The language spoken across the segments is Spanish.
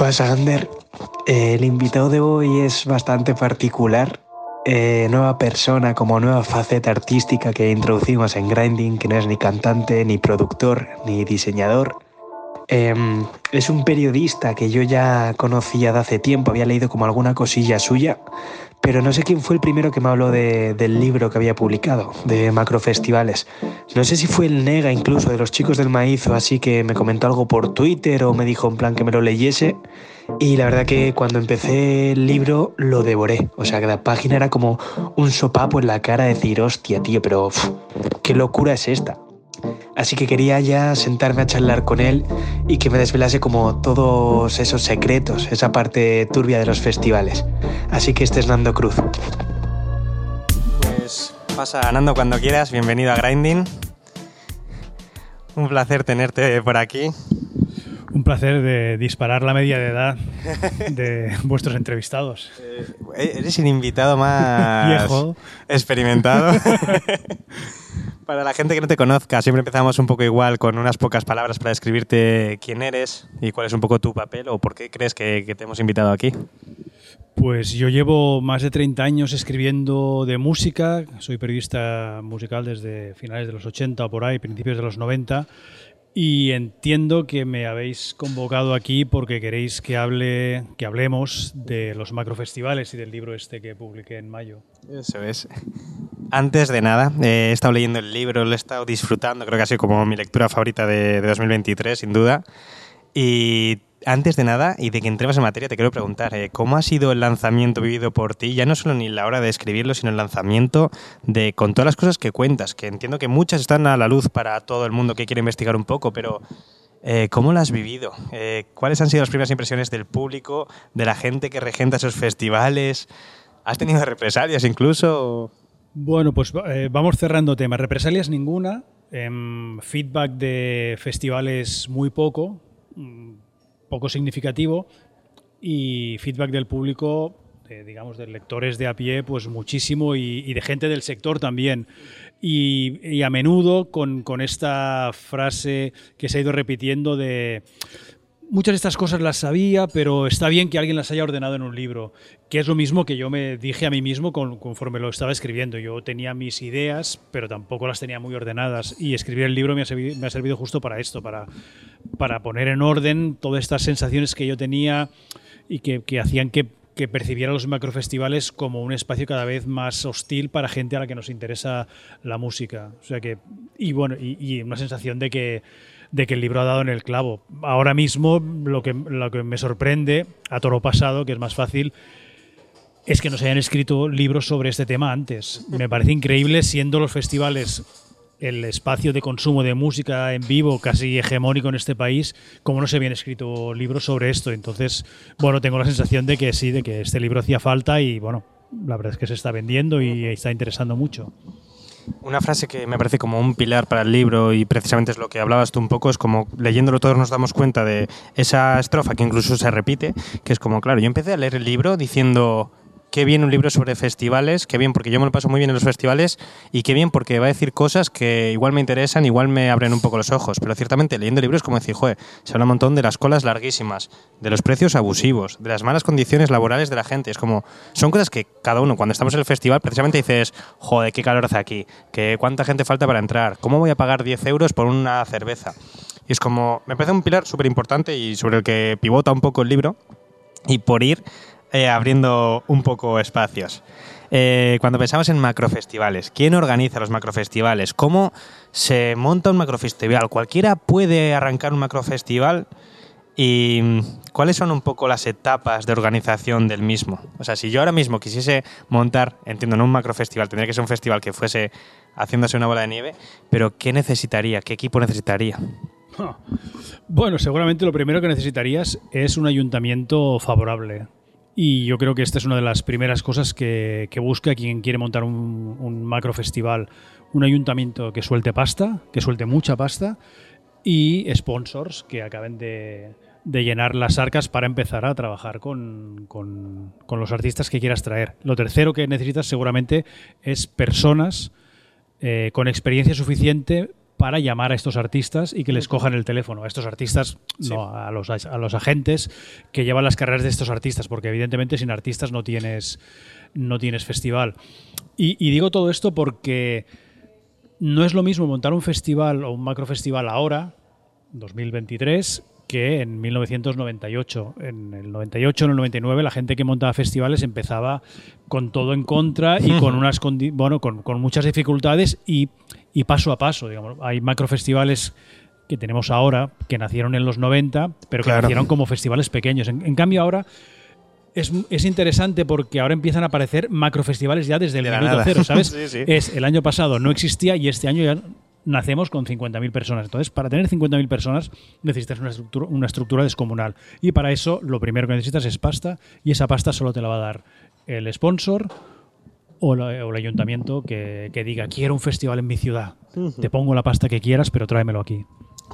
pasa, Ander? Eh, el invitado de hoy es bastante particular. Eh, nueva persona, como nueva faceta artística que introducimos en Grinding, que no es ni cantante, ni productor, ni diseñador. Em, es un periodista que yo ya conocía de hace tiempo, había leído como alguna cosilla suya, pero no sé quién fue el primero que me habló del libro que había publicado, de macrofestivales. No sé si fue el Nega incluso, de los chicos del maíz o así, que me comentó algo por Twitter o me dijo en plan que me lo leyese. Y la verdad que cuando empecé el libro lo devoré. O sea, que la página era como un sopapo en la cara de decir, hostia, tío, pero qué locura es esta. Así que quería ya sentarme a charlar con él y que me desvelase como todos esos secretos, esa parte turbia de los festivales. Así que este es Nando Cruz. Pues pasa Nando cuando quieras, bienvenido a Grinding. Un placer tenerte por aquí. Un placer de disparar la media de edad de vuestros entrevistados. Eh, eres el invitado más Viejo. experimentado. Para la gente que no te conozca, siempre empezamos un poco igual con unas pocas palabras para describirte quién eres y cuál es un poco tu papel o por qué crees que, que te hemos invitado aquí. Pues yo llevo más de 30 años escribiendo de música, soy periodista musical desde finales de los 80 o por ahí, principios de los 90 y entiendo que me habéis convocado aquí porque queréis que hable, que hablemos de los macrofestivales y del libro este que publiqué en mayo. Eso es. Antes de nada, eh, he estado leyendo el libro, lo he estado disfrutando, creo que ha sido como mi lectura favorita de, de 2023, sin duda. Y antes de nada, y de que entremos en materia, te quiero preguntar, eh, ¿cómo ha sido el lanzamiento vivido por ti? Ya no solo ni la hora de escribirlo, sino el lanzamiento de con todas las cosas que cuentas, que entiendo que muchas están a la luz para todo el mundo que quiere investigar un poco, pero eh, ¿cómo lo has vivido? Eh, ¿Cuáles han sido las primeras impresiones del público, de la gente que regenta esos festivales? ¿Has tenido represalias incluso? Bueno, pues vamos cerrando temas. Represalias ninguna, em, feedback de festivales muy poco poco significativo y feedback del público, digamos, de lectores de a pie, pues muchísimo y, de gente del sector también. Y, a menudo con, esta frase que se ha ido repitiendo de muchas de estas cosas las sabía, pero está bien que alguien las haya ordenado en un libro, que es lo mismo que yo me dije a mí mismo conforme lo estaba escribiendo. Yo tenía mis ideas, pero tampoco las tenía muy ordenadas y escribir el libro me ha servido, me ha servido justo para esto, para, poner en orden todas estas sensaciones que yo tenía y que, hacían que, percibiera los macrofestivales como un espacio cada vez más hostil para gente a la que nos interesa la música. O sea que, y bueno, y una sensación de que de que el libro ha dado en el clavo. Ahora mismo lo que, lo que me sorprende, a toro pasado, que es más fácil, es que no se hayan escrito libros sobre este tema antes. Me parece increíble siendo los festivales el espacio de consumo de música en vivo casi hegemónico en este país, como no se habían escrito libros sobre esto. Entonces, bueno, tengo la sensación de que sí, de que este libro hacía falta y bueno, la verdad es que se está vendiendo y está interesando mucho. Una frase que me parece como un pilar para el libro y precisamente es lo que hablabas tú un poco, es como leyéndolo todos nos damos cuenta de esa estrofa que incluso se repite, que es como, claro, yo empecé a leer el libro diciendo, qué bien un libro sobre festivales, qué bien porque yo me lo paso muy bien en los festivales y qué bien porque va a decir cosas que igual me interesan, igual me abren un poco los ojos. Pero ciertamente leyendo libros como decir, joder, se habla un montón de las colas larguísimas, de los precios abusivos, de las malas condiciones laborales de la gente. Es como, son cosas que cada uno cuando estamos en el festival precisamente dices, joder, qué calor hace aquí, que cuánta gente falta para entrar, cómo voy a pagar 10 euros por una cerveza. Y es como, me parece un pilar súper importante y sobre el que pivota un poco el libro. Y por ir eh, abriendo un poco espacios. Eh, cuando pensamos en macrofestivales, ¿quién organiza los macrofestivales? ¿Cómo se monta un macrofestival? ¿Cualquiera puede arrancar un macrofestival? ¿Y cuáles son un poco las etapas de organización del mismo? O sea, si yo ahora mismo quisiese montar, entiendo, no un macrofestival, tendría que ser un festival que fuese haciéndose una bola de nieve, pero ¿qué necesitaría? ¿Qué equipo necesitaría? Bueno, seguramente lo primero que necesitarías es un ayuntamiento favorable. Y yo creo que esta es una de las primeras cosas que, busca quien quiere montar un, un macro festival. Un ayuntamiento que suelte pasta, que suelte mucha pasta, y sponsors que acaben de, llenar las arcas para empezar a trabajar con, los artistas que quieras traer. Lo tercero que necesitas seguramente es personas eh, con experiencia suficiente para llamar a estos artistas y que les cojan el teléfono. A estos artistas, no, a los, a los agentes que llevan las carreras de estos artistas, porque evidentemente sin artistas no tienes, no tienes festival. Y, y digo todo esto porque no es lo mismo montar un festival o un macrofestival ahora, 2023, que en 1998. En el 98, en el 99, la gente que montaba festivales empezaba con todo en contra y con unas bueno, con, con muchas dificultades y, y, paso a paso. Digamos. Hay macrofestivales que tenemos ahora que nacieron en los 90, pero que nacieron como festivales pequeños. En, en cambio, ahora es, es, interesante porque ahora empiezan a aparecer macrofestivales ya desde el De minuto nada. cero, ¿sabes? Sí, sí. Es el año pasado no existía y este año ya nacemos con 50.000 personas. Entonces, para tener 50.000 personas necesitas una estructura, una estructura descomunal. Y para eso lo primero que necesitas es pasta y esa pasta solo te la va a dar el sponsor o, la- o el ayuntamiento que, que diga quiero un festival en mi ciudad. Te pongo la pasta que quieras, pero tráemelo aquí.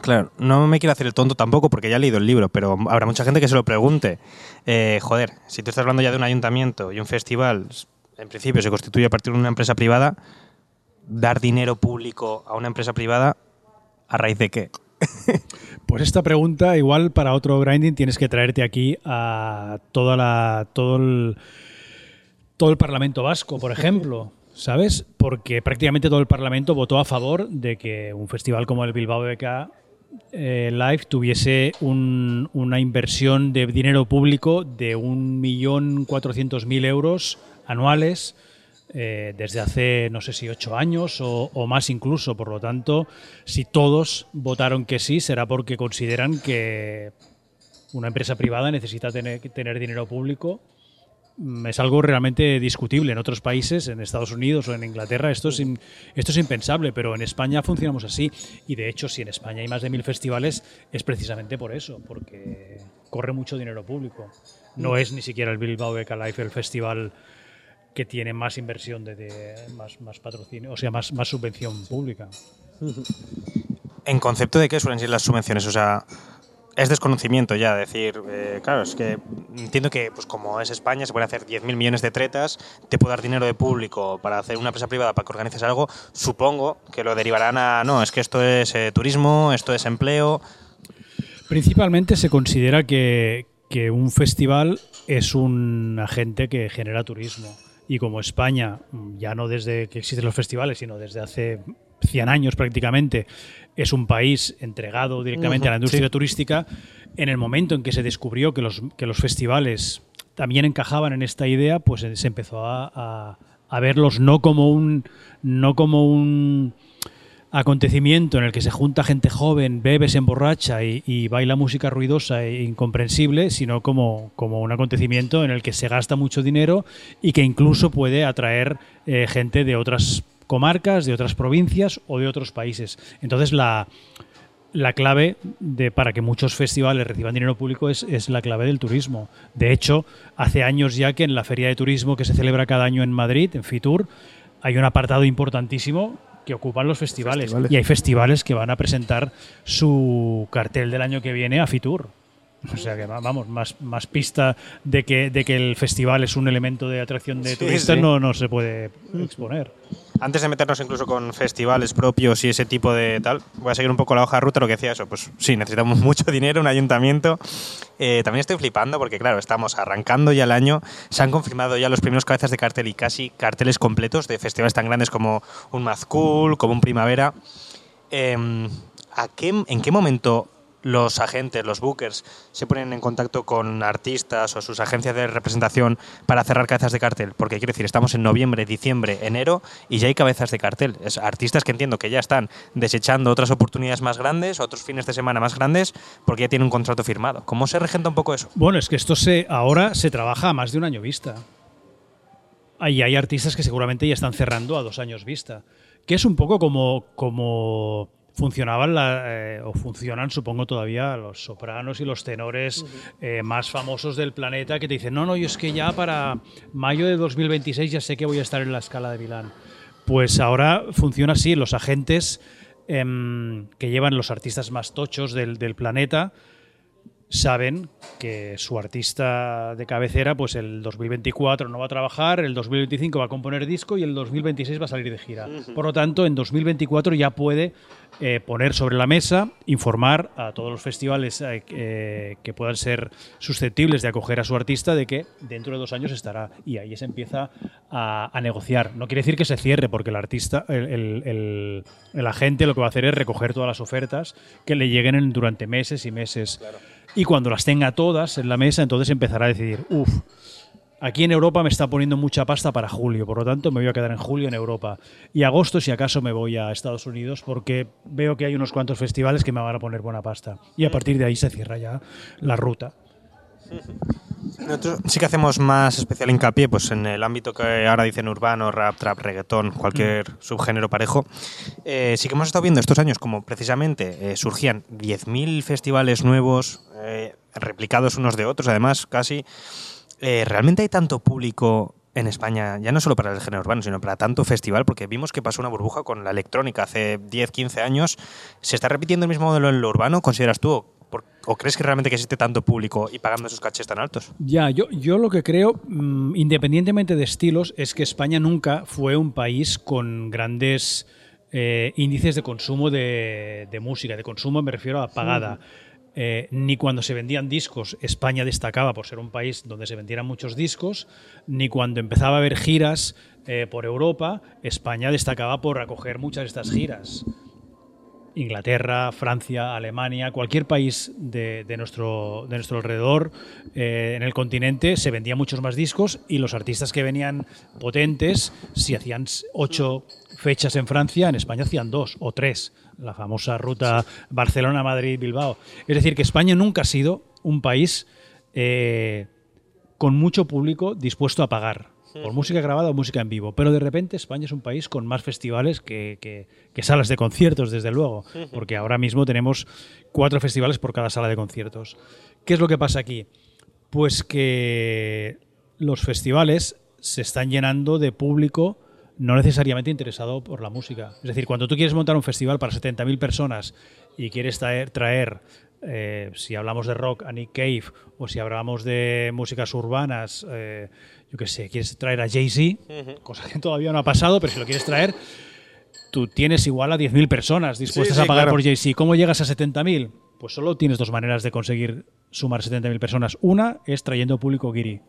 Claro, no me quiero hacer el tonto tampoco porque ya he leído el libro, pero habrá mucha gente que se lo pregunte. Eh, joder, si tú estás hablando ya de un ayuntamiento y un festival, en principio se constituye a partir de una empresa privada, dar dinero público a una empresa privada, ¿a raíz de qué? Pues esta pregunta, igual para otro grinding, tienes que traerte aquí a toda la, todo, el, todo el Parlamento Vasco, por ejemplo. ¿Sabes? Porque prácticamente todo el Parlamento votó a favor de que un festival como el Bilbao BK eh, Live tuviese un- una inversión de dinero público de 1.400.000 euros anuales eh, desde hace, no sé si ocho años o, o más incluso. Por lo tanto, si todos votaron que sí, será porque consideran que una empresa privada necesita tener, tener dinero público. Mm, Es algo realmente discutible. En otros países, en Estados Unidos o en Inglaterra, esto es, in- esto es impensable, pero en España funcionamos así. Y de hecho, si en España hay más de mil festivales, es precisamente por eso, porque corre mucho dinero público. No es ni siquiera el Bilbao Beca Life el festival que tiene más inversión de, de- más, más patrocinio, o sea, más, más subvención pública. ¿En concepto de qué suelen ser las subvenciones? O sea, es desconocimiento ya, decir, eh, claro, es que entiendo que pues como es España, se pueden hacer 10.000 millones de tretas, te puedo dar dinero de público para hacer una empresa privada para que organices algo, supongo que lo derivarán a, no, es que esto es eh, turismo, esto es empleo, Principalmente se considera que, que un festival es un agente que genera turismo. Y como España, mm, ya no desde que existen los festivales, sino desde hace 100 años prácticamente, es un país entregado directamente a la industria turística, en el momento en que se descubrió que los, que los festivales también encajaban en esta idea, pues se se empezó a, a- a verlos no como un no como un acontecimiento en el que se junta gente joven, bebe, se emborracha y, baila música ruidosa e incomprensible, sino como, como un acontecimiento en el que se gasta mucho dinero y que incluso puede atraer eh, gente de otras comarcas, de otras provincias o de otros países. Entonces la, la clave de, para que muchos festivales reciban dinero público es, es la clave del turismo. De hecho, hace años ya que en la feria de turismo que se celebra cada año en Madrid, en Fitur, hay un apartado importantísimo que ocupan los festivales. Festivales. Y hay festivales que van a presentar su cartel del año que viene a Fitur. O sea que va- vamos, más, más pista de que, de que el festival es un elemento de atracción de Sí, turistas sí. No, no se puede exponer. Antes de meternos incluso con festivales propios y ese tipo de tal, voy a seguir un poco la hoja de ruta, lo que decía eso, pues sí, necesitamos mucho dinero, un ayuntamiento. Eh, también estoy flipando porque, claro, estamos arrancando ya el año, se han confirmado ya los primeros cabezas de cartel y casi carteles completos de festivales tan grandes como un Mazcool, como un Primavera. Em, ¿a qué, ¿En qué momento los agentes, los bookers, se ponen en contacto con artistas o sus agencias de representación para cerrar cabezas de cartel? Porque quiero decir, estamos en noviembre, diciembre, enero y ya hay cabezas de cartel. Es artistas que entiendo que ya están desechando otras oportunidades más grandes, otros fines de semana más grandes, porque ya tienen un contrato firmado. ¿Cómo se regenta un poco eso? Bueno, es que esto se ahora se trabaja a más de un año vista. Ahí hay artistas que seguramente ya están cerrando a dos años vista. Que es un poco como, como funcionaban la- eh, o funcionan, supongo, todavía los sopranos y los tenores eh, más famosos del planeta que te dicen, no, no, yo es que ya para mayo de 2026 ya sé que voy a estar en la escala de Milán. Pues ahora funciona así, los agentes em, que llevan los artistas más tochos del, del planeta saben que su artista de cabecera, pues el 2024 no va a trabajar, el 2025 va a componer disco y el 2026 va a salir de gira. Por lo tanto, en 2024 ya puede eh, poner sobre la mesa, informar a todos los festivales eh, eh, que puedan ser susceptibles de acoger a su artista de que dentro de dos años estará. Y ahí se empieza a, negociar. No quiere decir que se cierre, porque el artista, el, agente lo que va a hacer es recoger todas las ofertas que le lleguen durante meses y meses. Y cuando las tenga todas en la mesa, entonces empezará a decidir, uff, aquí en Europa me está poniendo mucha pasta para julio, por lo tanto me voy a quedar en julio en Europa. Y agosto, si acaso, me voy a Estados Unidos porque veo que hay unos cuantos festivales que me van a poner buena pasta. Y a partir de ahí se cierra ya la ruta. Nosotros sí que hacemos más especial hincapié pues, en el ámbito que ahora dicen urbano, rap, trap, reggaetón, cualquier mm. subgénero parejo. Eh, sí que hemos estado viendo estos años como precisamente eh, surgían 10.000 festivales nuevos, eh, replicados unos de otros, además, casi. ¿Realmente hay tanto público en España, ya no solo para el género urbano, sino para tanto festival, porque vimos que pasó una burbuja con la electrónica hace 10, 15 años. ¿Se está repitiendo el mismo modelo en lo urbano, consideras tú? ¿O crees que realmente existe tanto público y pagando esos cachés tan altos? Ya, yo, yo lo que creo, mm, independientemente de estilos, es que España nunca fue un país con grandes eh, índices de consumo de, música. De consumo me refiero a pagada. Eh, ni cuando se vendían discos España destacaba por ser un país donde se vendieran muchos discos, ni cuando empezaba a haber giras eh, por Europa, España destacaba por acoger muchas de estas giras. Inglaterra, Francia, Alemania, cualquier país de, nuestro, de nuestro alrededor eh, en el continente se vendían muchos más discos y los artistas que venían potentes, si hacían ocho fechas en Francia, en España hacían dos o tres, la famosa ruta Barcelona-Madrid-Bilbao. Es decir, que España nunca ha sido un país eh, con mucho público dispuesto a pagar por música grabada o música en vivo. Pero de repente España es un país con más festivales que, salas de conciertos, desde luego, porque ahora mismo tenemos cuatro festivales por cada sala de conciertos. ¿Qué es lo que pasa aquí? Pues que los festivales se están llenando de público no necesariamente interesado por la música. Es decir, cuando tú quieres montar un festival para 70.000 personas y quieres traer, traer eh, si hablamos de rock, a Nick Cave, o si hablamos de músicas urbanas, eh, yo qué sé, quieres traer a Jay-Z, cosa que todavía no ha pasado, pero si lo quieres traer, tú tienes igual a 10.000 personas dispuestas a pagar por Jay-Z. ¿Cómo llegas a 70.000? Pues solo tienes dos maneras de conseguir sumar 70.000 personas. Una es trayendo público guiri.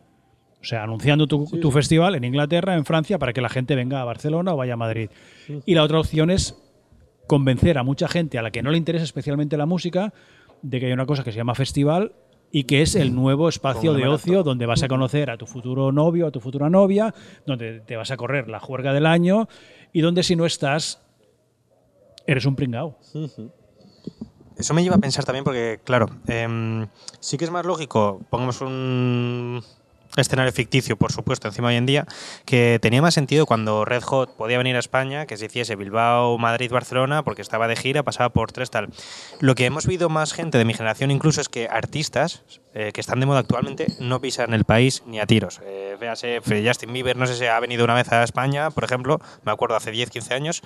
O sea, anunciando tu, tu, festival en Inglaterra, en Francia, para que la gente venga a Barcelona o vaya a Madrid. Y la otra opción es convencer a mucha gente a la que no le interesa especialmente la música de que hay una cosa que se llama festival y que es el nuevo espacio de ocio donde vas a conocer a tu futuro novio, a tu futura novia, donde te vas a correr la juerga del año y donde si no estás, eres un pringao. Eso me lleva a pensar también porque, claro, em, sí que es más lógico, pongamos un escenario ficticio, por supuesto, encima hoy en día, que tenía más sentido cuando Red Hot podía venir a España, que se hiciese Bilbao, Madrid, Barcelona, porque estaba de gira, pasaba por tres tal. Lo que hemos visto más gente de mi generación incluso es que artistas eh, que están de moda actualmente no pisan el país ni a tiros. Eh, véase, Justin Bieber, no sé si ha venido una vez a España, por ejemplo, me acuerdo hace 10, 15 años,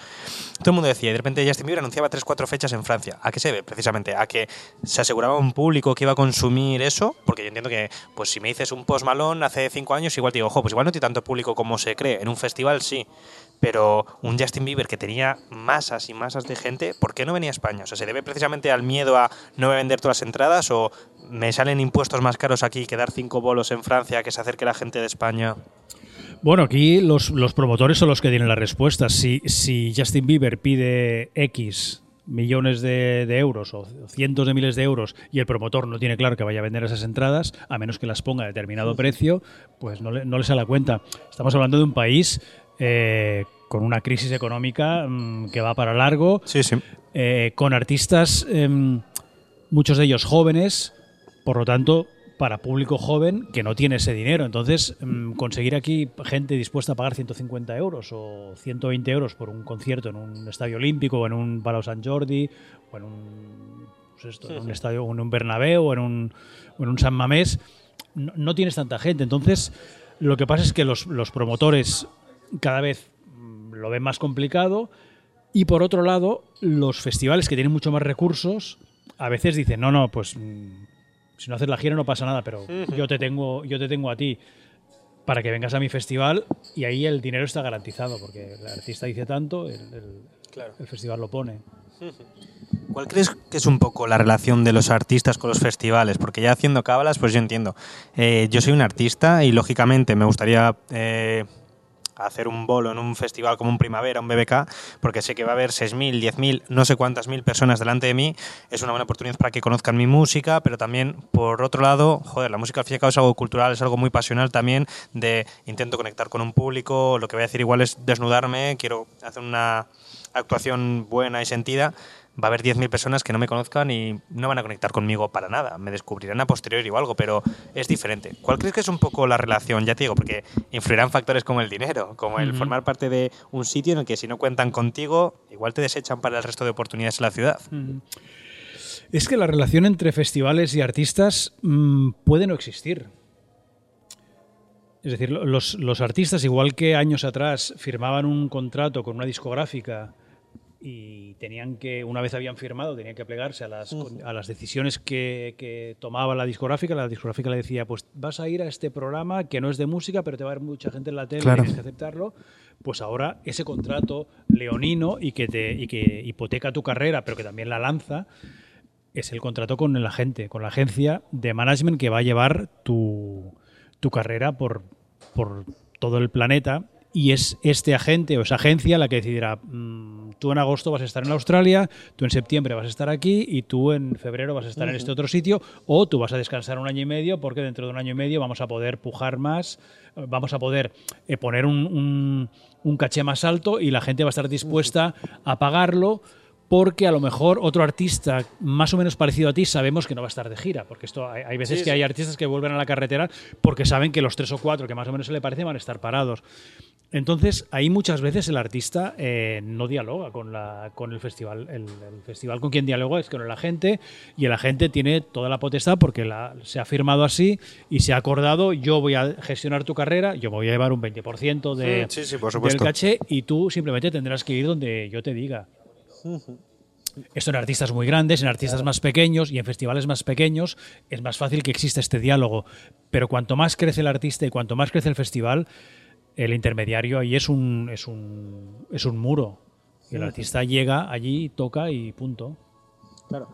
todo el mundo decía, y de repente Justin Bieber anunciaba 3, 4 fechas en Francia. ¿A qué se ve? Precisamente a que se aseguraba un público que iba a consumir eso, porque yo entiendo que, pues si me dices un post malón hace 5 años, igual te digo, ojo, pues igual no tiene tanto público como se cree. En un festival sí, pero un Justin Bieber que tenía masas y masas de gente, ¿por qué no venía a España? O sea, ¿se debe precisamente al miedo a no vender todas las entradas o me salen impuestos más caros aquí que dar cinco bolos en Francia que se acerque la gente de España? Bueno, aquí los, promotores son los que tienen la respuesta. Si, si Justin Bieber pide X millones de, euros o cientos de miles de euros y el promotor no tiene claro que vaya a vender esas entradas, a menos que las ponga a determinado precio, pues no le, no le sale la cuenta. Estamos hablando de un país eh, con una crisis económica mm, que va para largo, eh, con artistas, em, muchos de ellos jóvenes, por lo tanto, para público joven que no tiene ese dinero. Entonces, em, conseguir aquí gente dispuesta a pagar 150 euros o 120 euros por un concierto en un estadio olímpico o en un Palau Sant Jordi o en un, pues en un estadio, en un Bernabéu o en un, en un San Mamés, no, tienes tanta gente. Entonces, lo que pasa es que los, los promotores cada vez mm, lo ven más complicado. Y por otro lado, los festivales que tienen mucho más recursos, a veces dicen, no, no, pues mm, Si no haces la gira no pasa nada, pero yo te tengo, yo te tengo a ti para que vengas a mi festival y ahí el dinero está garantizado, porque el artista dice tanto, el, el festival lo pone. ¿Cuál crees que es un poco la relación de los artistas con los festivales? Porque ya haciendo cábalas, pues yo entiendo. Eh, yo soy un artista y lógicamente me gustaría eh, hacer un bolo en un festival como un Primavera, un BBK, porque sé que va a haber 6.000, 10.000, no sé cuántas mil personas delante de mí. Es una buena oportunidad para que conozcan mi música, pero también, por otro lado, joder, la música al fin y cabo es algo cultural, es algo muy pasional también, de intento conectar con un público, lo que voy a decir igual es desnudarme, quiero hacer una actuación buena y sentida va a haber 10.000 personas que no me conozcan y no van a conectar conmigo para nada. Me descubrirán a posteriori o algo, pero es diferente. ¿Cuál crees que es un poco la relación? Ya te digo, porque influirán factores como el dinero, como el formar parte de un sitio en el que si no cuentan contigo, igual te desechan para el resto de oportunidades en la ciudad. Es que la relación entre festivales y artistas mm, puede no existir. Es decir, los, los artistas, igual que años atrás firmaban un contrato con una discográfica y tenían que, una vez habían firmado, tenían que plegarse a las, a las decisiones que, que, tomaba la discográfica. La discográfica le decía, pues vas a ir a este programa que no es de música, pero te va a ver mucha gente en la tele, tienes que aceptarlo. Pues ahora ese contrato leonino y que, te, y que hipoteca tu carrera, pero que también la lanza, es el contrato con el agente, con la agencia de management que va a llevar tu, tu carrera por, por todo el planeta y es este agente o esa agencia la que decidirá, mm, tú en agosto vas a estar en Australia, tú en septiembre vas a estar aquí y tú en febrero vas a estar en este otro sitio o tú vas a descansar un año y medio porque dentro de un año y medio vamos a poder pujar más, vamos a poder eh, poner un, un, caché más alto y la gente va a estar dispuesta a pagarlo porque a lo mejor otro artista más o menos parecido a ti sabemos que no va a estar de gira, porque esto hay, veces que hay artistas que vuelven a la carretera porque saben que los tres o cuatro que más o menos se le parecen van a estar parados. Entonces, ahí muchas veces el artista eh, no dialoga con, la, con el festival. El, festival con quien dialoga es con el agente y el agente tiene toda la potestad porque la, se ha firmado así y se ha acordado, yo voy a gestionar tu carrera, yo voy a llevar un 20% de, del caché y tú simplemente tendrás que ir donde yo te diga. Esto en artistas muy grandes, en artistas más pequeños y en festivales más pequeños es más fácil que exista este diálogo. Pero cuanto más crece el artista y cuanto más crece el festival, el intermediario ahí es un, es un, es un muro. Y el artista llega allí, toca y punto. Claro.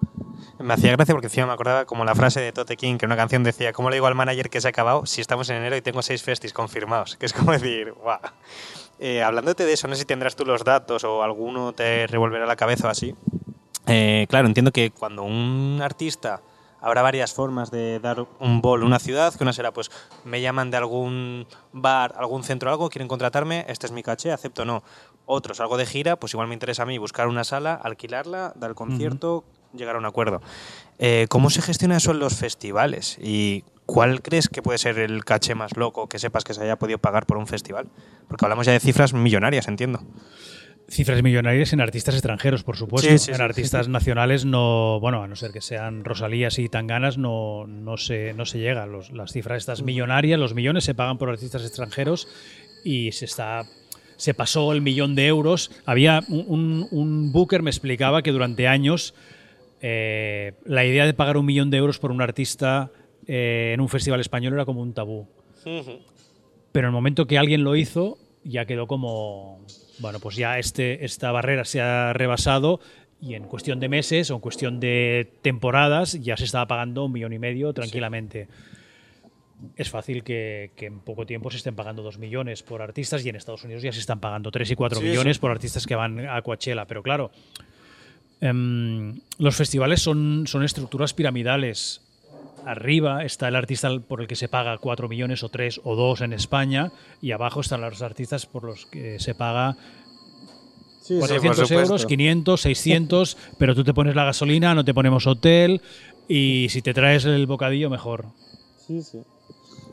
Me hacía gracia porque encima me acordaba como la frase de Tote King, que en una canción decía, ¿cómo le digo al manager que se ha acabado si estamos en enero y tengo seis festis confirmados? Que es como decir, guau. Eh, hablándote de eso, no sé si tendrás tú los datos o alguno te revolverá la cabeza o así. Eh, claro, entiendo que cuando un artista habrá varias formas de dar un bol a una ciudad, que una será, pues, me llaman de algún bar, algún centro, algo, quieren contratarme, este es mi caché, acepto o no. Otros, algo de gira, pues igual me interesa a mí buscar una sala, alquilarla, dar el concierto, llegar a un acuerdo. Eh, ¿Cómo se gestiona eso en los festivales? ¿Y cuál crees que puede ser el caché más loco que sepas que se haya podido pagar por un festival? Porque hablamos ya de cifras millonarias, entiendo. Cifras millonarias en artistas extranjeros, por supuesto. en artistas nacionales no, bueno, a no ser que sean Rosalías y Tanganas, no, no, se, no se llega. las cifras estas millonarias, los millones se pagan por artistas extranjeros y se está se pasó el millón de euros. Había un, un, booker me explicaba que durante años eh, la idea de pagar un millón de euros por un artista eh, en un festival español era como un tabú. Pero en el momento que alguien lo hizo, ya quedó como bueno, pues ya este, esta barrera se ha rebasado y en cuestión de meses o en cuestión de temporadas ya se estaba pagando un millón y medio tranquilamente. Es fácil que, en poco tiempo se estén pagando dos millones por artistas y en Estados Unidos ya se están pagando tres y cuatro millones por artistas que van a Coachella. Pero claro, em, los festivales son, son estructuras piramidales arriba está el artista por el que se paga 4 millones o 3 o 2 en España y abajo están los artistas por los que se paga 400 euros, 500, 600, pero tú te pones la gasolina, no te ponemos hotel y si te traes el bocadillo mejor. Sí, sí.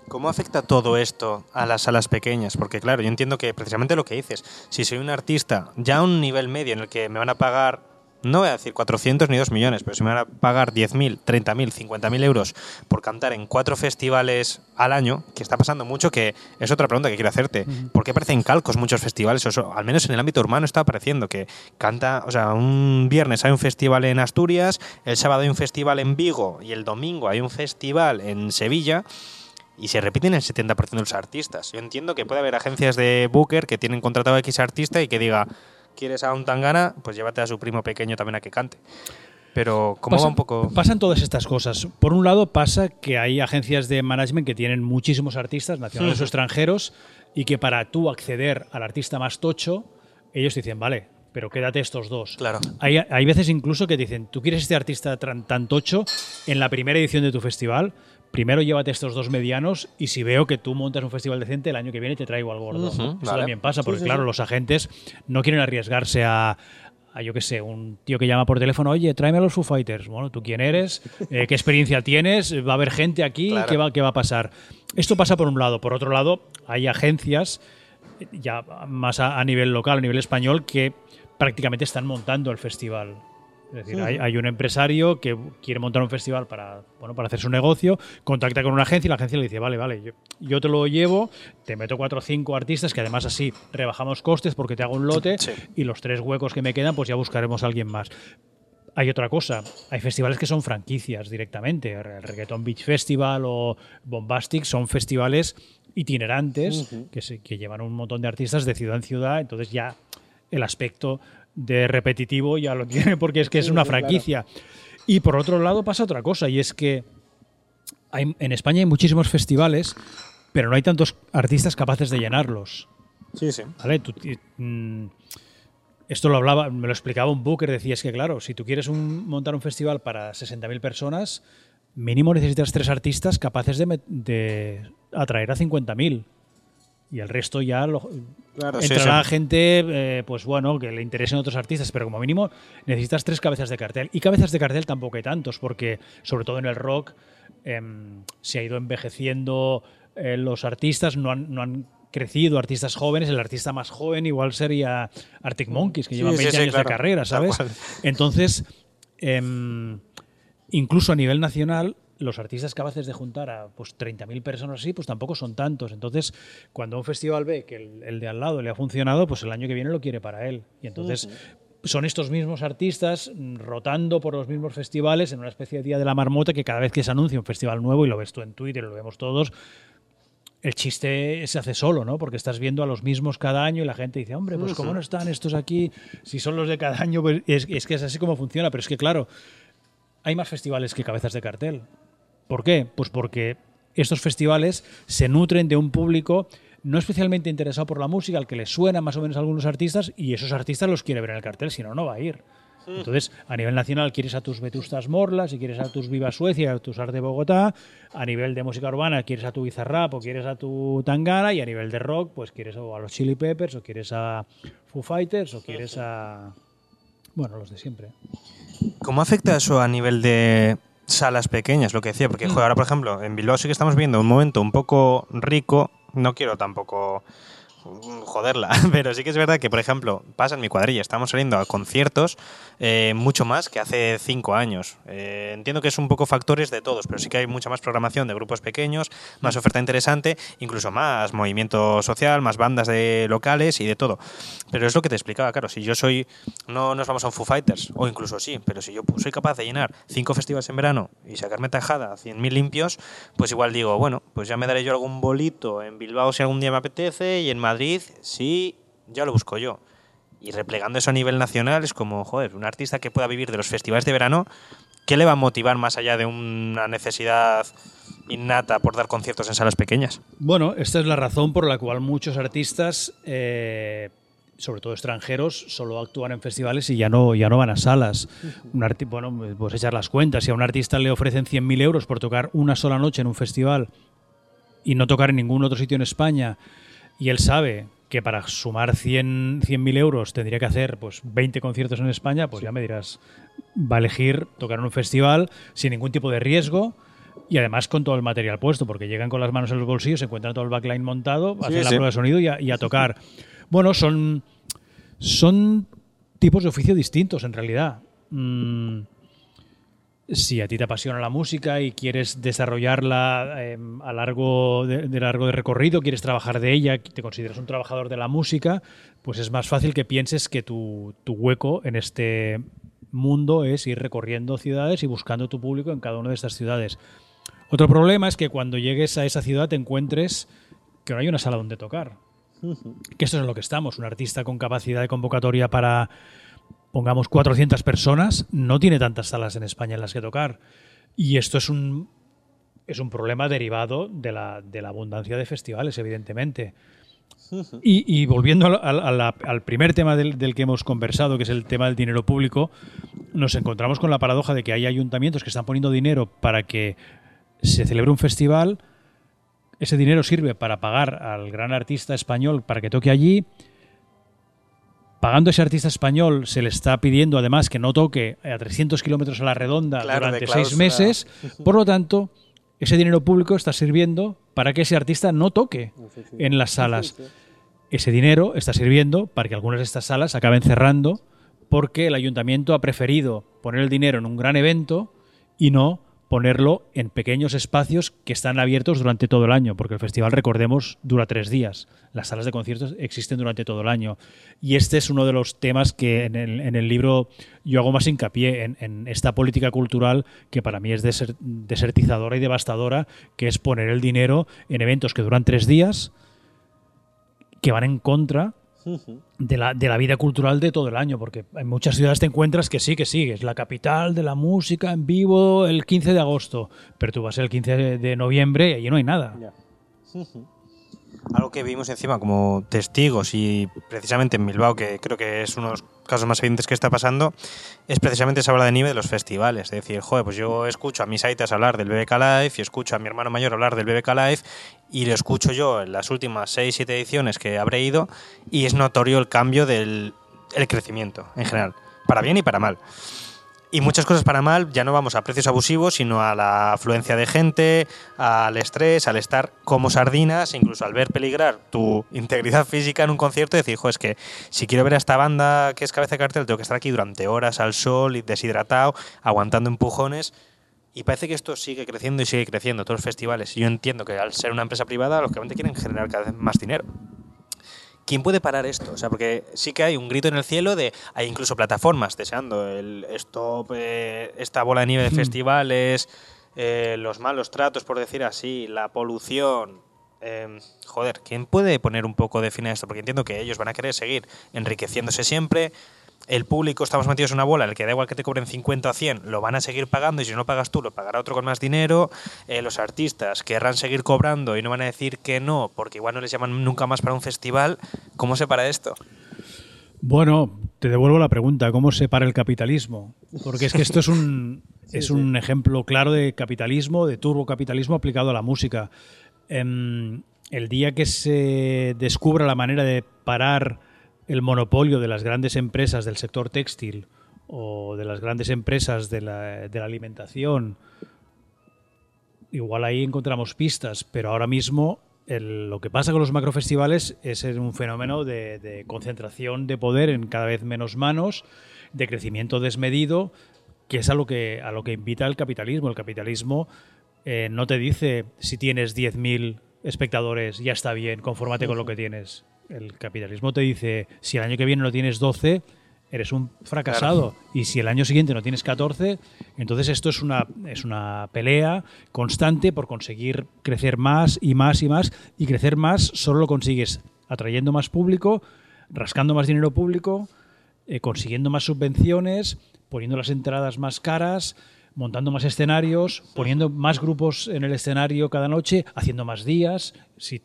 ¿Cómo afecta todo esto a las salas pequeñas? Porque claro, yo entiendo que precisamente lo que dices, si soy un artista ya a un nivel medio en el que me van a pagar no voy a decir 400 ni 2 millones, pero si me van a pagar 10.000, 30.000, 50.000 euros por cantar en cuatro festivales al año, que está pasando mucho, que es otra pregunta que quiero hacerte. ¿Por qué aparecen calcos muchos festivales? O al menos en el ámbito urbano está apareciendo que canta, o sea, un viernes hay un festival en Asturias, el sábado hay un festival en Vigo y el domingo hay un festival en Sevilla y se repiten el 70% de los artistas. Yo entiendo que puede haber agencias de Booker que tienen contratado a X artista y que diga, ¿quieres a un tangana? Pues llévate a su primo pequeño también a que cante. Pero ¿cómo va un poco...? Pasan todas estas cosas. Por un lado pasa que hay agencias de management que tienen muchísimos artistas, nacionales o extranjeros, y que para tú acceder al artista más tocho, ellos dicen, vale, pero quédate estos dos. Claro. Hay, hay veces incluso que dicen, tú quieres este artista tan tocho en la primera edición de tu festival, primero llévate estos dos medianos y si veo que tú montas un festival decente, el año que viene te traigo al gordo. Eso también pasa, porque claro, los agentes no quieren arriesgarse a, yo qué sé, un tío que llama por teléfono, oye, tráeme a los Foo Fighters. Bueno, ¿tú quién eres? Eh, ¿Qué experiencia tienes? ¿Va a haber gente aquí? ¿Qué, va, ¿Qué va a pasar? Esto pasa por un lado. Por otro lado, hay agencias, ya más a nivel local, a nivel español, que prácticamente están montando el festival. Es decir, hay, un empresario que quiere montar un festival para, bueno, para hacer su negocio, contacta con una agencia y la agencia le dice, vale, vale, yo, te lo llevo, te meto cuatro o cinco artistas, que además así rebajamos costes porque te hago un lote y los tres huecos que me quedan, pues ya buscaremos a alguien más. Hay otra cosa, hay festivales que son franquicias directamente. El Reggaeton Beach Festival o Bombastic son festivales itinerantes que, que llevan un montón de artistas de ciudad en ciudad, entonces ya el aspecto de repetitivo ya lo tiene porque es que es una franquicia. Y por otro lado pasa otra cosa y es que en España hay muchísimos festivales, pero no hay tantos artistas capaces de llenarlos. Sí, sí. Mm, esto lo hablaba, me lo explicaba un Booker, decía, es que claro, si tú quieres montar un festival para 60.000 personas, mínimo necesitas tres artistas capaces de, de atraer a 50.000 y el resto ya lo, entrará gente, eh, pues bueno, que le interesen otros artistas, pero como mínimo necesitas tres cabezas de cartel. Y cabezas de cartel tampoco hay tantos, porque sobre todo en el rock em, se ha ido envejeciendo eh, los artistas, no han, no han crecido artistas jóvenes, el artista más joven igual sería Arctic Monkeys, que llevan 20 años de carrera, ¿sabes? Entonces, em, incluso a nivel nacional, los artistas capaces de juntar a pues 30.000 personas así, pues tampoco son tantos. Entonces, cuando un festival ve que el, de al lado le ha funcionado, pues el año que viene lo quiere para él. Y entonces son estos mismos artistas rotando por los mismos festivales en una especie de día de la marmota que cada vez que se anuncia un festival nuevo, y lo ves tú en Twitter, lo vemos todos, el chiste se hace solo, ¿no? Porque estás viendo a los mismos cada año y la gente dice, hombre, pues ¿cómo no están estos aquí? Si son los de cada año, pues es, es que es así como funciona. Pero es que, claro, hay más festivales que cabezas de cartel. ¿Por qué? Pues porque estos festivales se nutren de un público no especialmente interesado por la música, al que le suena más o menos a algunos artistas, y esos artistas los quiere ver en el cartel, si no, no va a ir. Entonces, a nivel nacional quieres a tus Vetustas Morlas, y quieres a tus Viva Suecia, a tus Arte Bogotá, a nivel de música urbana quieres a tu Bizarrap o quieres a tu Tangana, y a nivel de rock, pues quieres a los Chili Peppers, o quieres a Foo Fighters, o quieres a... Bueno, los de siempre. ¿Cómo afecta eso a nivel de salas pequeñas, lo que decía, porque ahora, por ejemplo, en Bilbao sí que estamos viendo un momento un poco rico, no quiero tampoco joderla, pero sí que es verdad que, por ejemplo, pasa en mi cuadrilla, estamos saliendo a conciertos eh, mucho más que hace cinco años. Eh, entiendo que es un poco factores de todos, pero sí que hay mucha más programación de grupos pequeños, más oferta interesante, incluso más movimiento social, más bandas de locales y de todo. Pero es lo que te explicaba, claro, si yo soy, no nos vamos a un Foo Fighters, o incluso sí, pero si yo soy capaz de llenar cinco festivales en verano y sacarme tajada a 100.000 limpios, pues igual digo, bueno, pues ya me daré yo algún bolito en Bilbao si algún día me apetece y en Madrid sí, ya lo busco yo y replegando eso a nivel nacional es como, joder, un artista que pueda vivir de los festivales de verano, ¿qué le va a motivar más allá de una necesidad innata por dar conciertos en salas pequeñas? Bueno, esta es la razón por la cual muchos artistas, eh, sobre todo extranjeros, solo actúan en festivales y ya no, ya no van a salas. Bueno, pues echar las cuentas. Si a un artista le ofrecen 100.000 euros por tocar una sola noche en un festival y no tocar en ningún otro sitio en España, y él sabe que para sumar 100.000 100 euros tendría que hacer pues 20 conciertos en España, pues ya me dirás, va a elegir tocar en un festival sin ningún tipo de riesgo y además con todo el material puesto, porque llegan con las manos en los bolsillos, se encuentran todo el backline montado, hacen la prueba de sonido y a, tocar. Bueno, son, son tipos de oficio distintos en realidad. mm, si a ti te apasiona la música y quieres desarrollarla em, a largo de, largo de recorrido, quieres trabajar de ella, te consideras un trabajador de la música, pues es más fácil que pienses que tu, tu hueco en este mundo es ir recorriendo ciudades y buscando tu público en cada una de estas ciudades. Otro problema es que cuando llegues a esa ciudad te encuentres que no hay una sala donde tocar. Que esto es en lo que estamos. Un artista con capacidad de convocatoria para pongamos 400 personas, no tiene tantas salas en España en las que tocar. Y esto es un, es un problema derivado de la, de la abundancia de festivales, evidentemente. Y, volviendo al primer tema del, del, que hemos conversado, que es el tema del dinero público, nos encontramos con la paradoja de que hay ayuntamientos que están poniendo dinero para que se celebre un festival, ese dinero sirve para pagar al gran artista español para que toque allí, pagando a ese artista español se le está pidiendo además que no toque a 300 kilómetros a la redonda durante seis meses. Por lo tanto, ese dinero público está sirviendo para que ese artista no toque en las salas. Ese dinero está sirviendo para que algunas de estas salas acaben cerrando porque el ayuntamiento ha preferido poner el dinero en un gran evento y no ponerlo en pequeños espacios que están abiertos durante todo el año, porque el festival, recordemos, dura tres días. Las salas de conciertos existen durante todo el año. Y este es uno de los temas que en el, libro yo hago más hincapié en, esta política cultural que para mí es desertizadora y devastadora, que es poner el dinero en eventos que duran tres días, que van en contra de la, de la, vida cultural de todo el año, porque en muchas ciudades te encuentras que sí, que sí, es la capital de la música en vivo el 15 de agosto, pero tú vas el 15 de noviembre y allí no hay nada. Algo que vimos encima como testigos y precisamente en Bilbao, que creo que es uno de los casos más evidentes que está pasando, es precisamente esa bola de nieve de los festivales. Es decir, joder, pues yo escucho a mis aitas hablar del BBK Live y escucho a mi hermano mayor hablar del BBK Live y lo escucho yo en las últimas 6, 7 ediciones que habré ido y es notorio el cambio del el crecimiento en general, para bien y para mal. Y muchas cosas para mal, ya no vamos a precios abusivos, sino a la afluencia de gente, al estrés, al estar como sardinas, incluso al ver peligrar tu integridad física en un concierto decir, hijo, es que si quiero ver a esta banda que es cabeza de cartel, tengo que estar aquí durante horas al sol y deshidratado, aguantando empujones. Y parece que esto sigue creciendo y sigue creciendo, todos los festivales. Y yo entiendo que al ser una empresa privada, lógicamente quieren generar cada vez más dinero. ¿Quién puede parar esto? O sea, porque sí que hay un grito en el cielo de. Hay incluso plataformas deseando el stop, eh, esta bola de nieve de hmm. festivales, eh, los malos tratos, por decir así, la polución. Em, joder, ¿quién puede poner un poco de fin a esto? Porque entiendo que ellos van a querer seguir enriqueciéndose siempre, el público estamos metidos en una bola en la que da igual que te cobren 50 o 100, lo van a seguir pagando y si no pagas tú, lo pagará otro con más dinero. Eh, los artistas querrán seguir cobrando y no van a decir que no, porque igual no les llaman nunca más para un festival. ¿Cómo se para esto? Bueno, te devuelvo la pregunta, ¿cómo se para el capitalismo? Porque es que esto es un, es un ejemplo claro de capitalismo, de turbocapitalismo aplicado a la música. Em, el día que se descubra la manera de parar el monopolio de las grandes empresas del sector textil o de las grandes empresas de la, de la alimentación, igual ahí encontramos pistas, pero ahora mismo lo que pasa con los macrofestivales es un fenómeno de, concentración de poder en cada vez menos manos, de crecimiento desmedido, que es a lo que, a lo que invita el capitalismo. El capitalismo eh, no te dice si tienes 10.000 espectadores, ya está bien, confórmate con lo que tienes. El capitalismo te dice, si el año que viene no tienes 12, eres un fracasado. Y si el año siguiente no tienes 14, entonces esto es una, es una pelea constante por conseguir crecer más y más y más. Y crecer más solo lo consigues atrayendo más público, rascando más dinero público, eh, consiguiendo más subvenciones, poniendo las entradas más caras, montando más escenarios, poniendo más grupos en el escenario cada noche, haciendo más días. Si,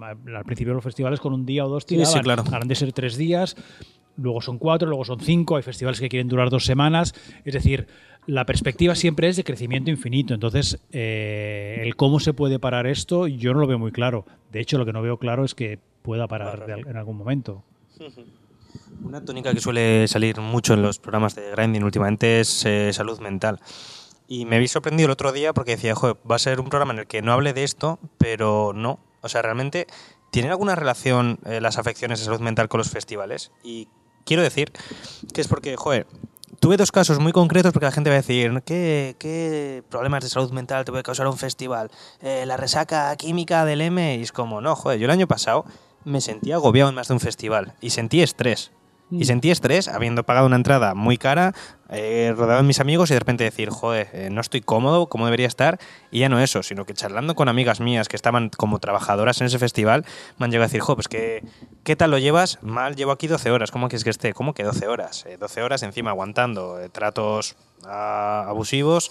al principio de los festivales con un día o dos tiraban, sí, claro. de ser tres días, luego son cuatro, luego son cinco, hay festivales que quieren durar dos semanas. Es decir, la perspectiva siempre es de crecimiento infinito. Entonces, eh, el cómo se puede parar esto, yo no lo veo muy claro. De hecho, lo que no veo claro es que pueda parar en algún momento. Una tónica que suele salir mucho en los programas de grinding últimamente es eh, salud mental. Y me vi sorprendido el otro día porque decía, joder, va a ser un programa en el que no hable de esto, pero no. O sea, realmente, ¿tienen alguna relación eh, las afecciones de salud mental con los festivales? Y quiero decir que es porque, joder, tuve dos casos muy concretos porque la gente va a decir, ¿qué, qué problemas de salud mental te puede causar un festival? Eh, la resaca química del M. Y es como, no, joder, yo el año pasado me sentí agobiado en más de un festival y sentí estrés. Y sentí estrés habiendo pagado una entrada muy cara, eh, rodeado de mis amigos y de repente decir, joder, eh, no estoy cómodo como debería estar. Y ya no eso, sino que charlando con amigas mías que estaban como trabajadoras en ese festival, me han llegado a decir, joder, pues que, ¿qué tal lo llevas? Mal, llevo aquí 12 horas. ¿Cómo quieres que esté? ¿Cómo que 12 horas? 12 eh, horas encima aguantando tratos ah, abusivos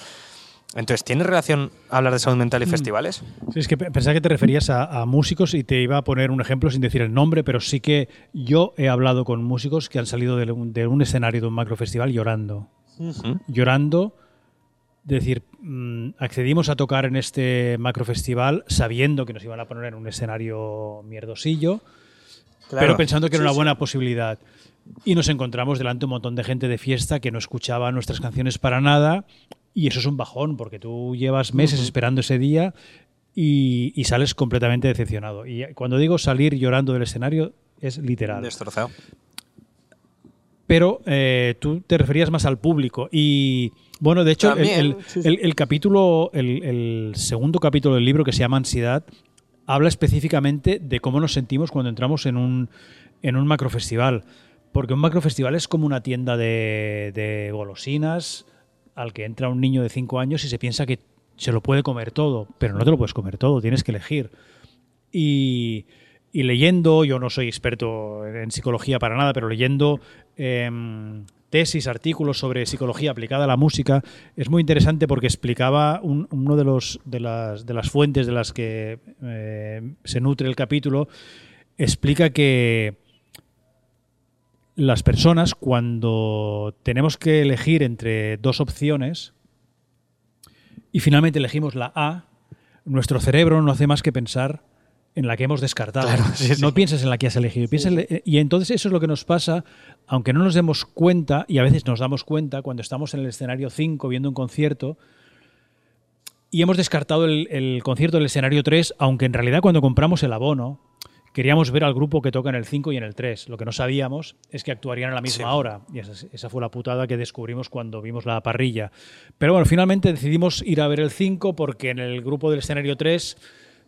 entonces, ¿tiene relación hablar de salud mental y mm. festivales? Sí, es que pensaba que te referías a, músicos y te iba a poner un ejemplo sin decir el nombre, pero sí que yo he hablado con músicos que han salido de un, escenario de un macrofestival llorando. Llorando. Decir, mm, accedimos a tocar en este macrofestival sabiendo que nos iban a poner en un escenario mierdosillo, pero pensando que era una buena posibilidad. Y nos encontramos delante de un montón de gente de fiesta que no escuchaba nuestras canciones para nada y eso es un bajón, porque tú llevas meses esperando ese día y, sales completamente decepcionado. Y cuando digo salir llorando del escenario, es literal. Destrozado. Pero eh, tú te referías más al público. Y bueno, de hecho, el, capítulo, el, segundo capítulo del libro que se llama Ansiedad, habla específicamente de cómo nos sentimos cuando entramos en un, en un macrofestival. Porque un macrofestival es como una tienda de, de golosinas, al que entra un niño de 5 años y se piensa que se lo puede comer todo, pero no te lo puedes comer todo, tienes que elegir. Y, leyendo, yo no soy experto en psicología para nada, pero leyendo em, tesis, artículos sobre psicología aplicada a la música, es muy interesante porque explicaba uno de, los, de, las, de las fuentes de las que eh, se nutre el capítulo, explica que las personas cuando tenemos que elegir entre dos opciones y finalmente elegimos la A, nuestro cerebro no hace más que pensar en la que hemos descartado. No piensas en la que has elegido. y entonces eso es lo que nos pasa, aunque no nos demos cuenta, y a veces nos damos cuenta cuando estamos en el escenario 5 viendo un concierto, y hemos descartado el, el concierto del escenario 3, aunque en realidad cuando compramos el abono, queríamos ver al grupo que toca en el 5 y en el 3. Lo que no sabíamos es que actuarían a la misma hora. Y esa, fue la putada que descubrimos cuando vimos la parrilla. Pero bueno, finalmente decidimos ir a ver el 5 porque en el grupo del escenario 3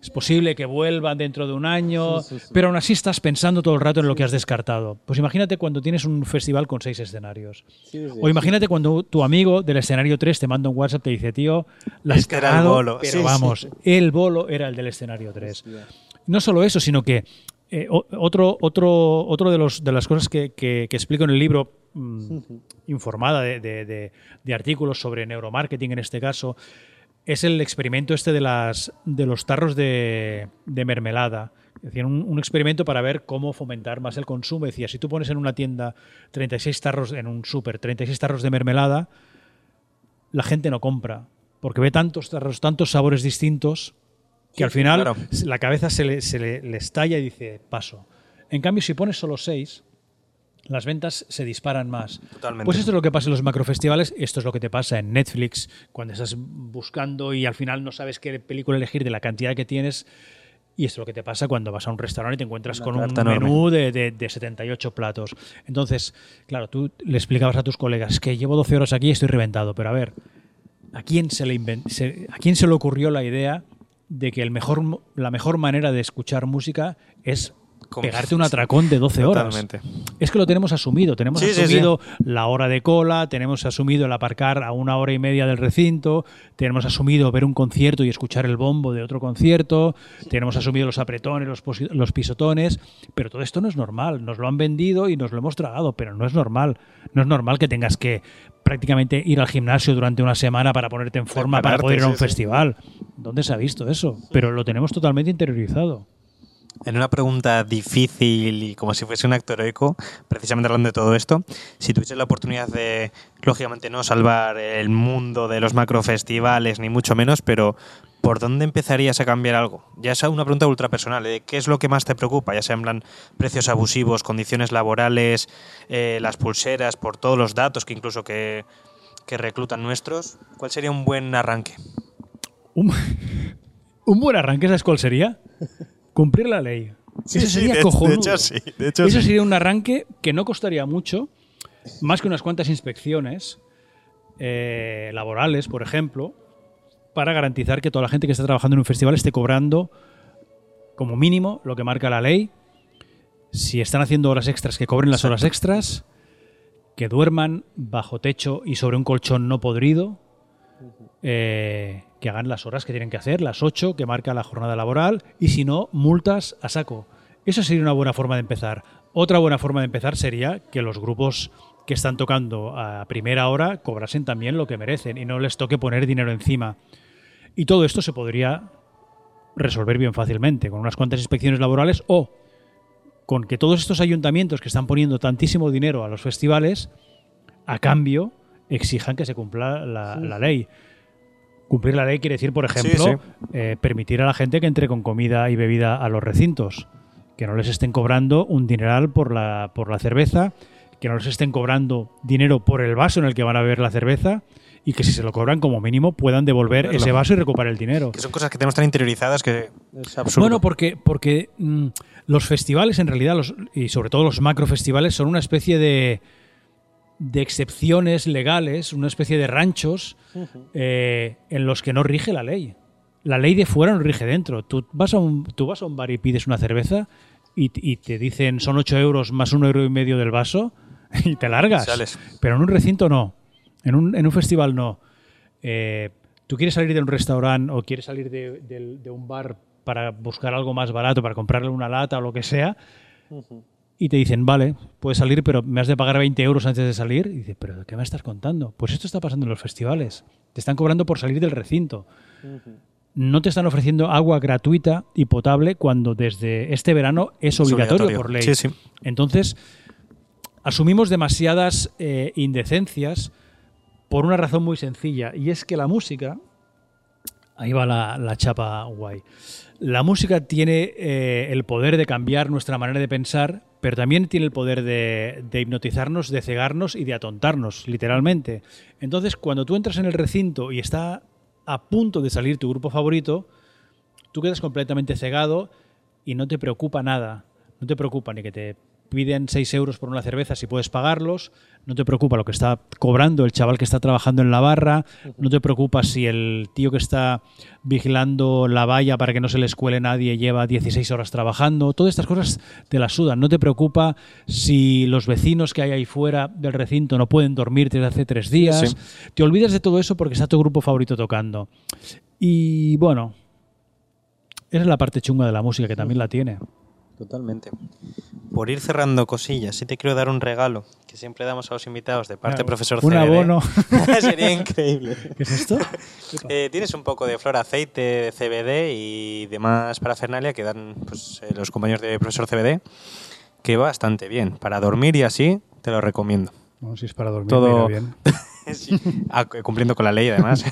es posible que vuelvan dentro de un año, pero aún así estás pensando todo el rato en lo que has descartado. Pues imagínate cuando tienes un festival con seis escenarios. o imagínate cuando tu amigo del escenario 3 te manda un WhatsApp y te dice, tío, la has este el bolo. pero vamos, el bolo era el del escenario 3. No solo eso, sino que eh, otro, otro, otro de, los, de las cosas que, explico en el libro, mm, informada de, artículos sobre neuromarketing en este caso, es el experimento este de, las, de los tarros de, mermelada. Decían un, un, experimento para ver cómo fomentar más el consumo. Decía, si tú pones en una tienda 36 tarros, en un súper, 36 tarros de mermelada, la gente no compra, porque ve tantos tarros, tantos sabores distintos, que al final la cabeza se, le, se le, estalla y dice, paso. En cambio, si pones solo seis, las ventas se disparan más. Totalmente. Pues esto es lo que pasa en los macrofestivales, esto es lo que te pasa en Netflix, cuando estás buscando y al final no sabes qué película elegir de la cantidad que tienes. Y esto es lo que te pasa cuando vas a un restaurante y te encuentras con un menú de, de, 78 platos. Entonces, claro, tú le explicabas a tus colegas que llevo 12 horas aquí y estoy reventado, pero a ver, ¿a quién se le, ¿a quién se le ocurrió la idea de que el mejor, la mejor manera de escuchar música es pegarte un atracón de 12 horas. Es que lo tenemos asumido. Tenemos asumido la hora de cola, tenemos asumido el aparcar a una hora y media del recinto, tenemos asumido ver un concierto y escuchar el bombo de otro concierto, tenemos asumido los apretones, los, los pisotones, pero todo esto no es normal. Nos lo han vendido y nos lo hemos tragado, pero no es normal. No es normal que tengas que prácticamente ir al gimnasio durante una semana para ponerte en forma para poder ir a un festival. ¿Dónde se ha visto eso? Pero lo tenemos totalmente interiorizado. En una pregunta difícil y como si fuese un acto heroico, precisamente hablando de todo esto, si tuviese la oportunidad de, lógicamente, no salvar el mundo de los macrofestivales, ni mucho menos, pero ¿por dónde empezarías a cambiar algo? Ya es una pregunta ultra personal, ¿eh? ¿qué es lo que más te preocupa? Ya sean plan precios abusivos, condiciones laborales, eh, las pulseras, por todos los datos que incluso que, reclutan nuestros, ¿cuál sería un buen arranque? Un, un buen arranque, ¿sabes cuál sería? Cumplir la ley. Eso sería de, cojonudo. De hecho, sí, Eso sería un arranque que no costaría mucho, más que unas cuantas inspecciones eh, laborales, por ejemplo, para garantizar que toda la gente que está trabajando en un festival esté cobrando como mínimo lo que marca la ley. Si están haciendo horas extras, que cobren las horas extras, que duerman bajo techo y sobre un colchón no podrido, eh, que hagan las horas que tienen que hacer, las ocho que marca la jornada laboral, y si no, multas a saco. Eso sería una buena forma de empezar. Otra buena forma de empezar sería que los grupos que están tocando a primera hora cobrasen también lo que merecen y no les toque poner dinero encima. Y todo esto se podría resolver bien fácilmente con unas cuantas inspecciones laborales o con que todos estos ayuntamientos que están poniendo tantísimo dinero a los festivales, a cambio, exijan que se cumpla la, la ley. Cumplir la ley quiere decir, por ejemplo, Sí, sí. eh, permitir a la gente que entre con comida y bebida a los recintos. Que no les estén cobrando un dineral por la, por la cerveza, que no les estén cobrando dinero por el vaso en el que van a beber la cerveza y que si se lo cobran como mínimo puedan devolver ese vaso y recuperar el dinero. Que son cosas que tenemos tan interiorizadas que es absurdo. Bueno, porque, porque mm, los festivales, en realidad, los, y sobre todo los macrofestivales, son una especie de, de excepciones legales, una especie de ranchos eh, en los que no rige la ley. La ley de fuera no rige dentro. Tú vas a un, tú vas a un bar y pides una cerveza y, y te dicen son 8 euros más un euro y medio del vaso y te largas. Sales. Pero en un recinto no. En un, en un festival no. Eh, tú quieres salir de un restaurante o quieres salir de, de- de un bar para buscar algo más barato, para comprarle una lata o lo que sea, y te dicen, vale, puedes salir, pero me has de pagar 20 euros antes de salir. Y dices, ¿pero de qué me estás contando? Pues esto está pasando en los festivales. Te están cobrando por salir del recinto. No te están ofreciendo agua gratuita y potable cuando desde este verano es obligatorio, obligatorio. por ley. Sí, sí. Entonces, asumimos demasiadas eh, indecencias por una razón muy sencilla, y es que la música, ahí va la, la chapa guay, la música tiene eh, el poder de cambiar nuestra manera de pensar, pero también tiene el poder de, hipnotizarnos, de cegarnos y de atontarnos, literalmente. Entonces, cuando tú entras en el recinto y está a punto de salir tu grupo favorito, tú quedas completamente cegado y no te preocupa nada. No te preocupa ni que te piden 6 euros por una cerveza si puedes pagarlos, no te preocupa lo que está cobrando el chaval que está trabajando en la barra, no te preocupa si el tío que está vigilando la valla para que no se le escuele nadie lleva 16 horas trabajando, todas estas cosas te las sudan, no te preocupa si los vecinos que hay ahí fuera del recinto no pueden dormir desde hace tres días, Sí. te olvidas de todo eso porque está tu grupo favorito tocando. Y bueno, esa es la parte chunga de la música que también la tiene. Totalmente. Por ir cerrando cosillas, sí te quiero dar un regalo que siempre damos a los invitados de parte Ah, profesor un abono. Sería increíble. ¿Qué es esto? Eh, tienes un poco de flor, aceite, de CBD y demás parafernalia que dan pues, eh, los compañeros de profesor CBD, que va bastante bien. Para dormir y así, te lo recomiendo. Bueno, si es para dormir, Todo- bien. Sí. Ah, cu- cumpliendo con la ley, además.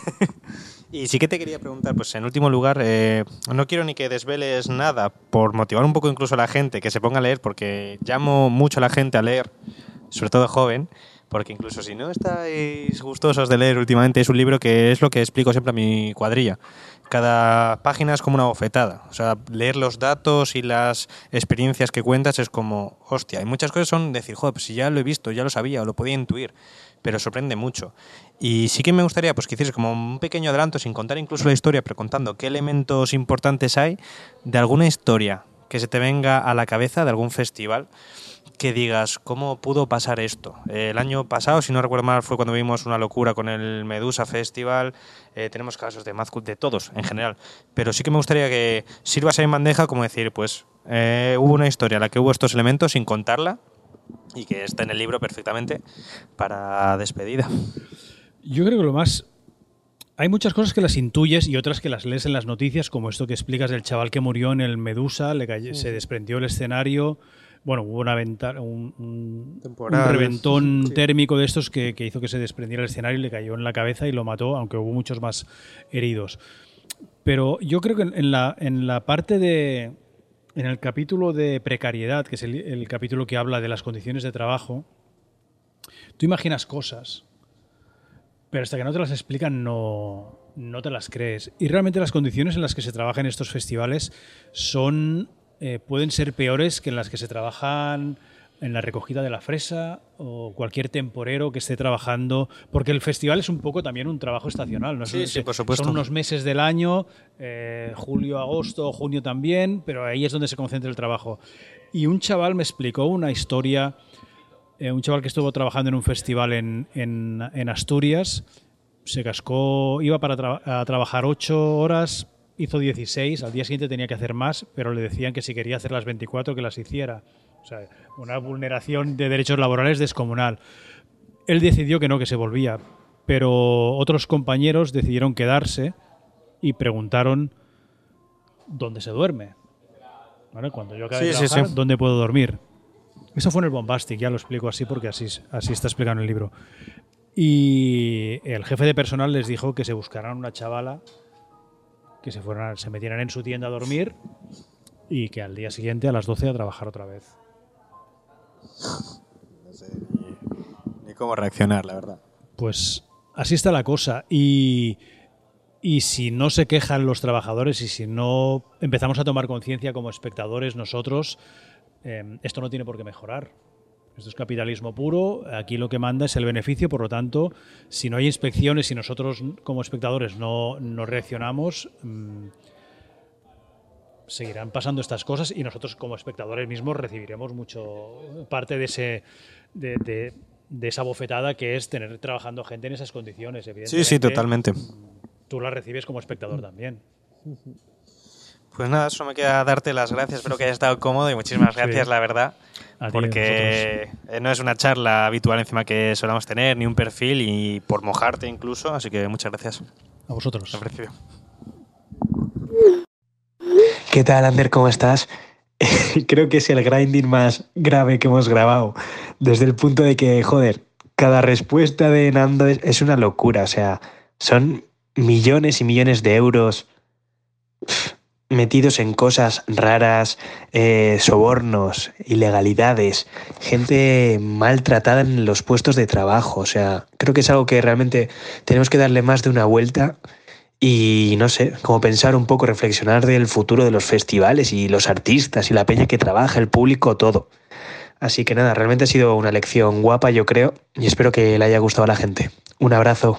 Y sí que te quería preguntar, pues en último lugar, eh, no quiero ni que desveles nada por motivar un poco incluso a la gente que se ponga a leer, porque llamo mucho a la gente a leer, sobre todo joven, porque incluso si no estáis gustosos de leer últimamente, es un libro que es lo que explico siempre a mi cuadrilla. Cada página es como una bofetada. O sea, leer los datos y las experiencias que cuentas es como, hostia, hay muchas cosas son decir, joder, pues si ya lo he visto, ya lo sabía o lo podía intuir, pero sorprende mucho. Y sí que me gustaría pues, que hicieses como un pequeño adelanto, sin contar incluso la historia, pero contando qué elementos importantes hay de alguna historia que se te venga a la cabeza de algún festival que digas, ¿cómo pudo pasar esto? Eh, el año pasado, si no recuerdo mal, fue cuando vimos una locura con el Medusa Festival. Eh, tenemos casos de Mazcut, de todos en general. Pero sí que me gustaría que sirvas ahí en bandeja como decir, pues eh, hubo una historia en la que hubo estos elementos sin contarla y que está en el libro perfectamente para despedida. Yo creo que lo más. Hay muchas cosas que las intuyes y otras que las lees en las noticias, como esto que explicas del chaval que murió en el Medusa, le cayó- se desprendió el escenario. Bueno, hubo una venta- un, un- un Temporales. reventón Sí. térmico de estos que, que hizo que se desprendiera el escenario y le cayó en la cabeza y lo mató, aunque hubo muchos más heridos. Pero yo creo que en- en la, en la parte de. En el capítulo de precariedad, que es el, el capítulo que habla de las condiciones de trabajo, tú imaginas cosas, pero hasta que no te las explican no, no te las crees. Y realmente las condiciones en las que se trabaja en estos festivales son, eh, pueden ser peores que en las que se trabajan en la recogida de la fresa o cualquier temporero que esté trabajando, porque el festival es un poco también un trabajo estacional, ¿no? Sí, Es- sí, por supuesto. Son unos meses del año, eh, julio, agosto, junio también, pero ahí es donde se concentra el trabajo. Y un chaval me explicó una historia, eh, un chaval que estuvo trabajando en un festival en, en- en Asturias, se cascó, iba para tra- a trabajar ocho horas, hizo 16, al día siguiente tenía que hacer más, pero le decían que si quería hacer las 24 que las hiciera. O sea, una vulneración de derechos laborales descomunal. Él decidió que no, que se volvía, pero otros compañeros decidieron quedarse y preguntaron dónde se duerme. ¿Vale? Cuando yo acabe de sí. ¿dónde puedo dormir? Eso fue en el Bombastic, ya lo explico así porque así, así está explicado en el libro. Y el jefe de personal les dijo que se buscaran una chavala que se fueran, se metieran en su tienda a dormir y que al día siguiente a las 12 a trabajar otra vez. Ni cómo reaccionar, la verdad. Pues así está la cosa. Y, y si no se quejan los trabajadores y si no empezamos a tomar conciencia como espectadores nosotros, eh, esto no tiene por qué mejorar. Esto es capitalismo puro, aquí lo que manda es el beneficio, por lo tanto, si no hay inspecciones y nosotros como espectadores no, no reaccionamos, mm, seguirán pasando estas cosas y nosotros como espectadores mismos recibiremos mucho parte de ese de, de- de esa bofetada que es tener trabajando gente en esas condiciones. Sí, Evidentemente, sí, totalmente. Tú la recibes como espectador también. Pues nada, solo me queda darte las gracias. Espero que hayas estado cómodo y muchísimas Sí. gracias, la verdad. Ti, porque eh, no es una charla habitual encima que solamos tener, ni un perfil, y por mojarte incluso. Así que muchas gracias. A vosotros. Apreciado. ¿Qué tal, Ander? ¿Cómo estás? Creo que es el grinding más grave que hemos grabado. Desde el punto de que, joder, cada respuesta de Nando es, es una locura. O sea, son millones y millones de euros metidos en cosas raras, eh, sobornos, ilegalidades, gente maltratada en los puestos de trabajo. O sea, creo que es algo que realmente tenemos que darle más de una vuelta y no sé, como pensar un poco, reflexionar del futuro de los festivales y los artistas y la peña que trabaja, el público, todo. Así que nada, realmente ha sido una lección guapa, yo creo, y espero que le haya gustado a la gente. Un abrazo.